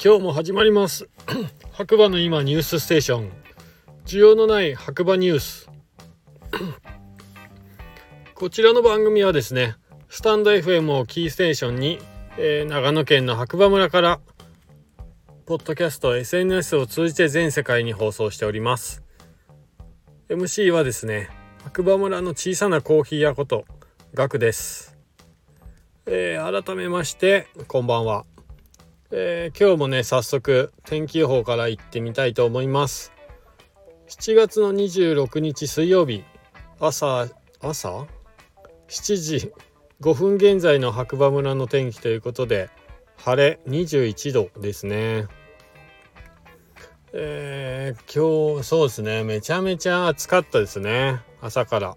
今日も始まります。白馬の今ニュースステーション。需要のない白馬ニュース。こちらの番組はですねスタンド FM をキーステーションに、えー、長野県の白馬村からポッドキャスト SNS を通じて全世界に放送しております。MC はですね白馬村の小さなコーヒー屋ことガクです、えー、改めましてこんばんは。えー、今日もね早速天気予報から行ってみたいと思います。7月の26日水曜日。朝朝？7時。5分現在の白馬村の天気ということで晴れ21度ですね。えー、今日そうですね。めちゃめちゃ暑かったですね。朝から。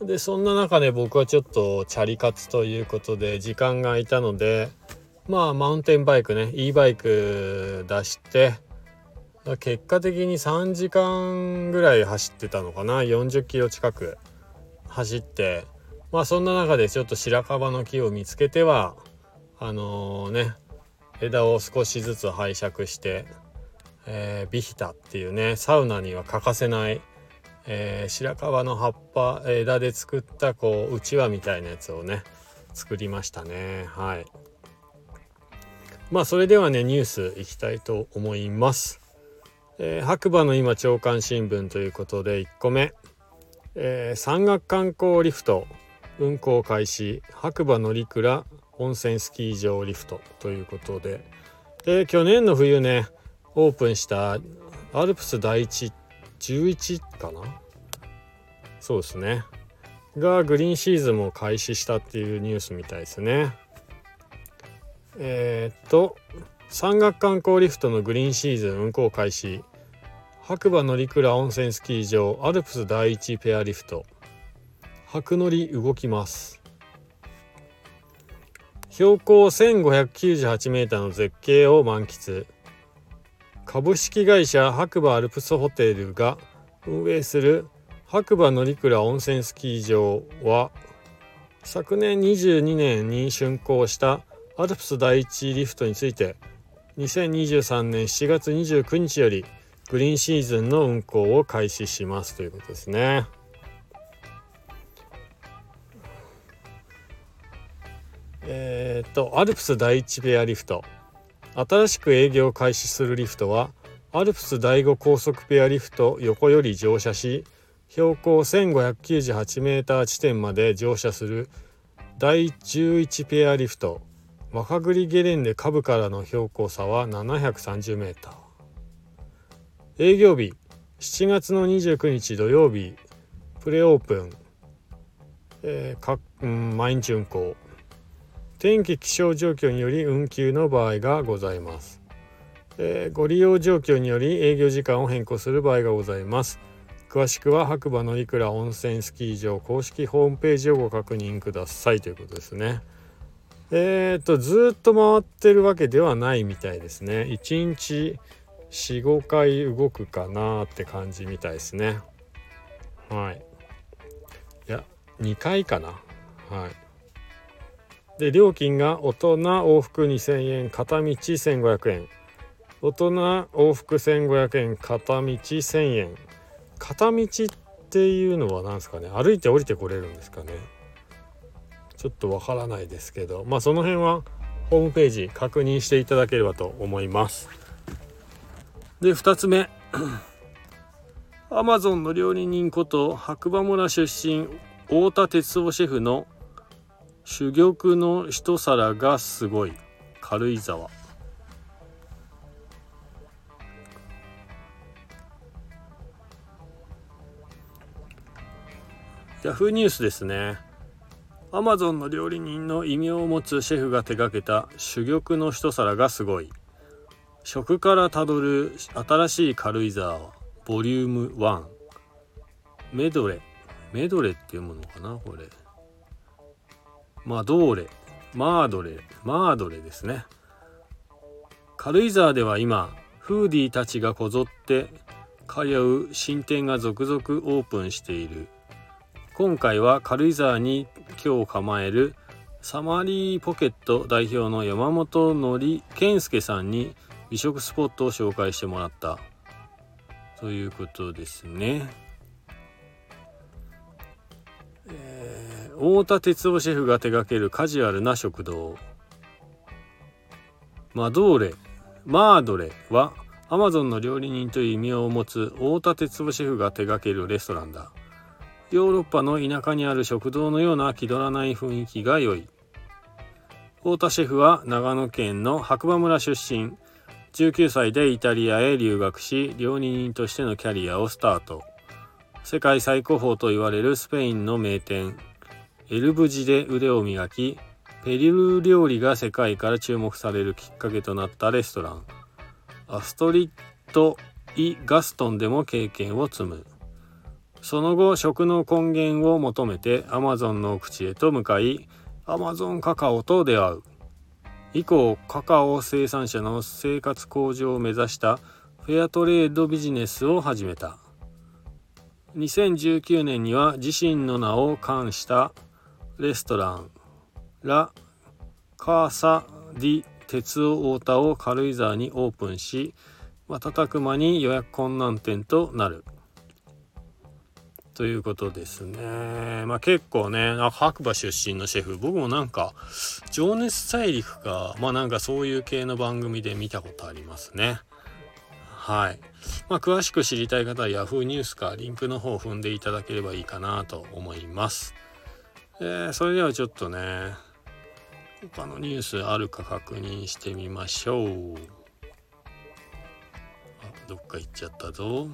でそんな中で僕はちょっとチャリ活ということで時間が空いたのでまあマウンテンバイクね e バイク出して結果的に3時間ぐらい走ってたのかな40キロ近く走ってまあそんな中でちょっと白樺の木を見つけてはあのー、ね枝を少しずつ拝借して、えー、ビヒタっていうねサウナには欠かせない、えー、白樺の葉っぱ枝で作ったこううちわみたいなやつをね作りましたねはい。まあそれではねニュースいきたいと思います。えー、白馬の今朝刊新聞ということで1個目、えー、山岳観光リフト運行開始。白馬乗鞍温泉スキー場リフトということで。で去年の冬ねオープンしたアルプス第一11かな？そうですね。がグリーンシーズンも開始したっていうニュースみたいですね。えー、っと山岳観光リフトのグリーンシーズン運行開始。白馬乗鞍温泉スキー場アルプス第一ペアリフト。白乗り動きます。標高 1598m の絶景を満喫。株式会社白馬アルプスホテルが運営する白馬乗鞍温泉スキー場は昨年22年に竣工したアルプス第一リフトについて2023年7月29日よりグリーンシーズンの運行を開始します。ということですね。えー、っとアルプス第一ペアリフト。新しく営業を開始するリフトはアルプス第5高速ペアリフト横より乗車し標高 1598m 地点まで乗車する第11ペアリフト。若栗ゲレンデ下部からの標高差は 730m 営業日7月の29日土曜日プレオープン、えー、かうん、毎日運行。天気気象状況により運休の場合がございます、えー、ご利用状況により営業時間を変更する場合がございます。詳しくは白馬のいくら温泉スキー場公式ホームページをご確認くださいということですね。えっ、とずっと回ってるわけではないみたいですね。1日45回動くかなって感じみたいですね。はい。いや2回かな。はい。で料金が大人往復2000円片道1500円。大人往復1500円片道1000円。片道っていうのは何ですかね。歩いて降りてこれるんですかね。ちょっとわからないですけどまあその辺はホームページ確認していただければと思います。で2つ目。アマゾンの料理人こと白馬村出身太田哲夫シェフの珠玉の一皿がすごい。軽井沢。ヤフーニュースですね。アマゾンの料理人の異名を持つシェフが手掛けた珠玉の一皿がすごい。食からたどる新しい軽井沢ボリューム1メドレメドレっていうものかなこれ。マドーレ。マードレマードレですね。軽井沢では今フーディーたちがこぞって通う新店が続々オープンしている。今回は軽井沢に今日構えるサマリーポケット代表の山本則健介さんに美食スポットを紹介してもらった。ということですね。えー、太田哲夫シェフが手掛けるカジュアルな食堂。マドーレマードレはアマゾンの料理人という意味を持つ太田哲夫シェフが手掛けるレストランだ。ヨーロッパの田舎にある食堂のような気取らない雰囲気が良い。太田シェフは長野県の白馬村出身。19歳でイタリアへ留学し料理人としてのキャリアをスタート。世界最高峰と言われるスペインの名店。エルブジで腕を磨きペリル料理が世界から注目されるきっかけとなったレストラン。アストリッド・イ・ガストンでも経験を積む。その後食の根源を求めてアマゾンの口へと向かいアマゾンカカオと出会う。以降カカオ生産者の生活向上を目指したフェアトレードビジネスを始めた。2019年には自身の名を冠したレストランラ・カーサ・ディ・鉄オ太田を軽井沢にオープンし瞬く間に予約困難店となる。ということですね。まあ結構ね、白馬出身のシェフ、僕もなんか、情熱大陸か、まあなんかそういう系の番組で見たことありますね。はい。まあ詳しく知りたい方は Yahoo ニュースかリンクの方を踏んでいただければいいかなと思います。えー、それではちょっとね、他のニュースあるか確認してみましょう。あ、どっか行っちゃったぞ。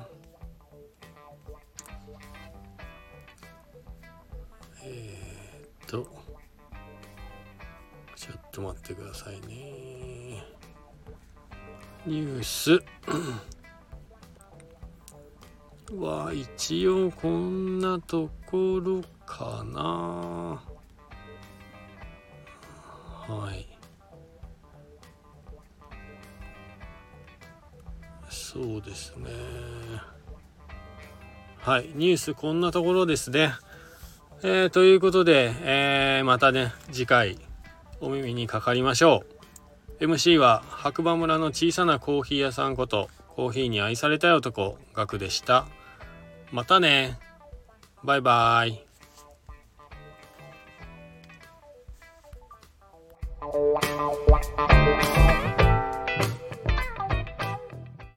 とちょっと待ってくださいね。ニュース。は一応こんなところかな。はい。そうですね。はいニュースこんなところですね。えー、ということで、えー、またね、次回お耳にかかりましょう。MC は白馬村の小さなコーヒー屋さんこと、コーヒーに愛されたい男、ガクでした。またね。バイバイ。Wow.